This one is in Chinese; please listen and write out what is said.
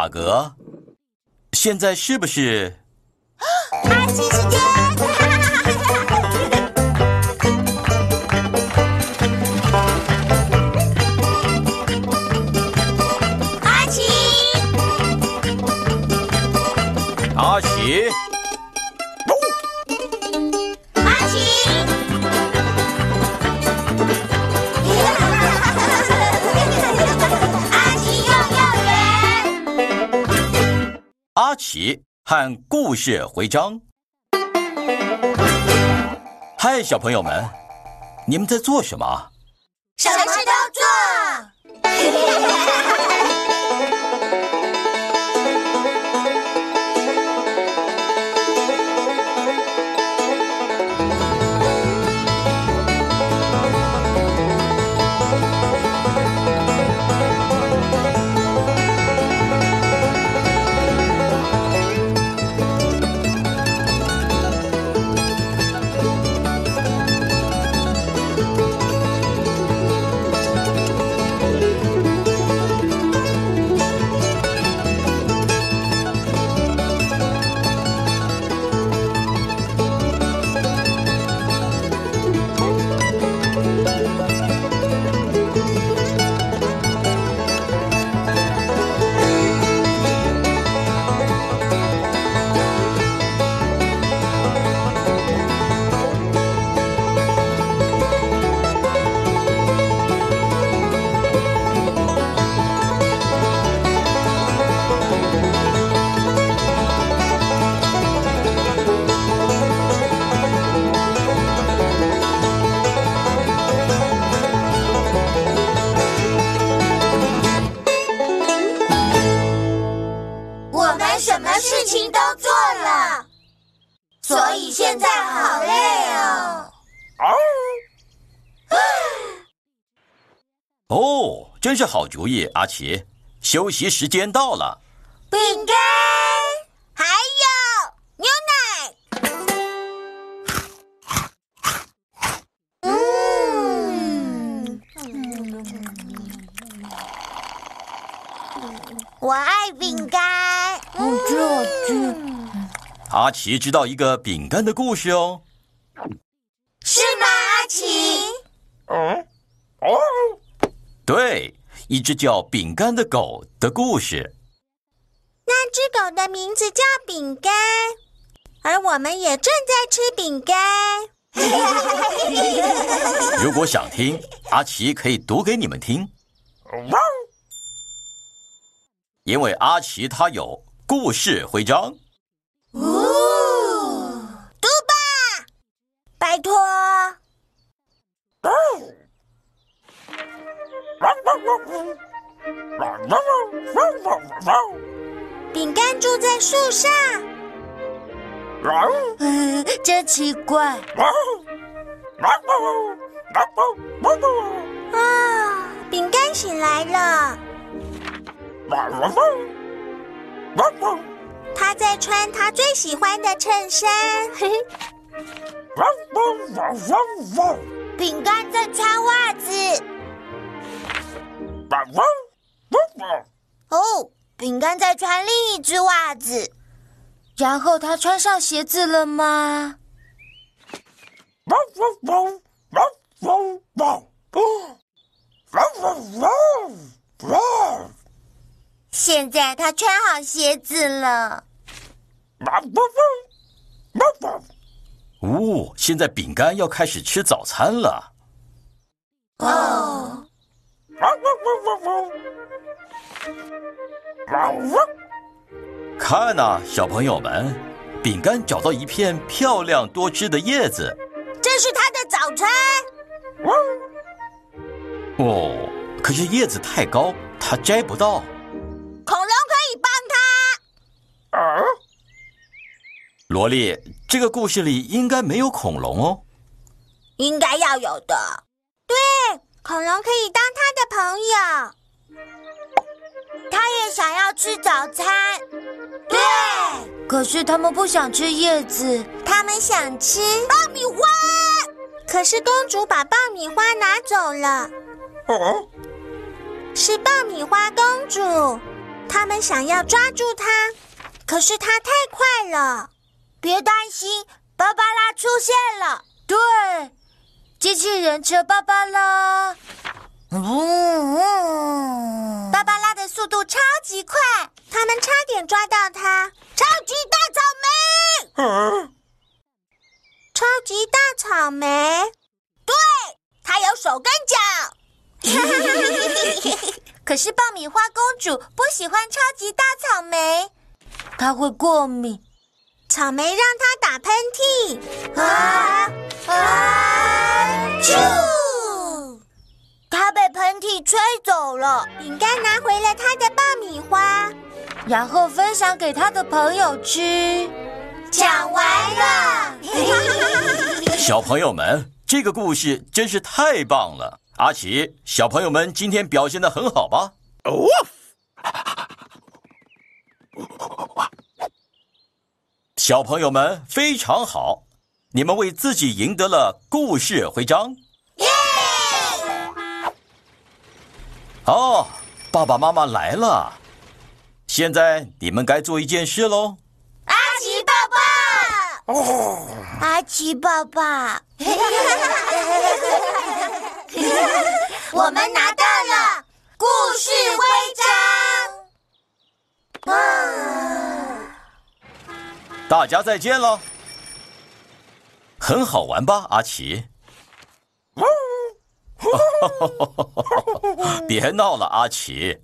塔格，现在是不是？阿奇时间，阿奇，阿奇，阿奇和故事徽章。嗨，小朋友们，你们在做什么？什么都做。哦，真是好主意，阿奇。休息时间到了。饼干，还有牛奶。嗯，我爱饼干。哦，这这，阿奇知道一个饼干的故事哦。是吗，阿奇？对，一只叫饼干的狗的故事。那只狗的名字叫饼干，而我们也正在吃饼干。如果想听，阿奇可以读给你们听。因为阿奇他有故事徽章。哦，读吧，拜托。饼干住在树上，嗯，真奇怪。啊，饼干醒来了，他在穿他最喜欢的衬衫。嘿嘿，饼干在穿袜子。哦，饼干在穿另一只袜子。然后他穿上鞋子了吗？现在他穿好鞋子了。哦，现在饼干要开始吃早餐了。哦，看呐、小朋友们，饼干找到一片漂亮多汁的叶子。这是他的早餐。哦，可是叶子太高，它摘不到。恐龙可以帮他。萝莉，这个故事里应该没有恐龙哦。应该要有的。对，恐龙可以当他的朋友。他也想要吃早餐。对，可是他们不想吃叶子。他们想吃爆米花，可是公主把爆米花拿走了。是爆米花公主，他们想要抓住她，可是她太快了。别担心，芭芭拉出现了。对，机器人车芭芭拉。嗯，芭芭拉的速度超级快，他们差点抓到它。超级大草莓，超级大草莓，对，它有手跟脚。可是爆米花公主不喜欢超级大草莓，她会过敏。草莓让她打喷嚏，啊啊！啾！吹走了。饼干拿回了他的爆米花，然后分享给他的朋友吃。讲完了。小朋友们，这个故事真是太棒了。阿奇，小朋友们今天表现的很好吧？哦。小朋友们非常好，你们为自己赢得了故事徽章。哦，爸爸妈妈来了，现在你们该做一件事喽。阿奇爸爸，哦，阿奇爸爸，我们拿到了故事徽章。大家再见了，很好玩吧，阿奇？哈哈哈，别闹了，阿奇。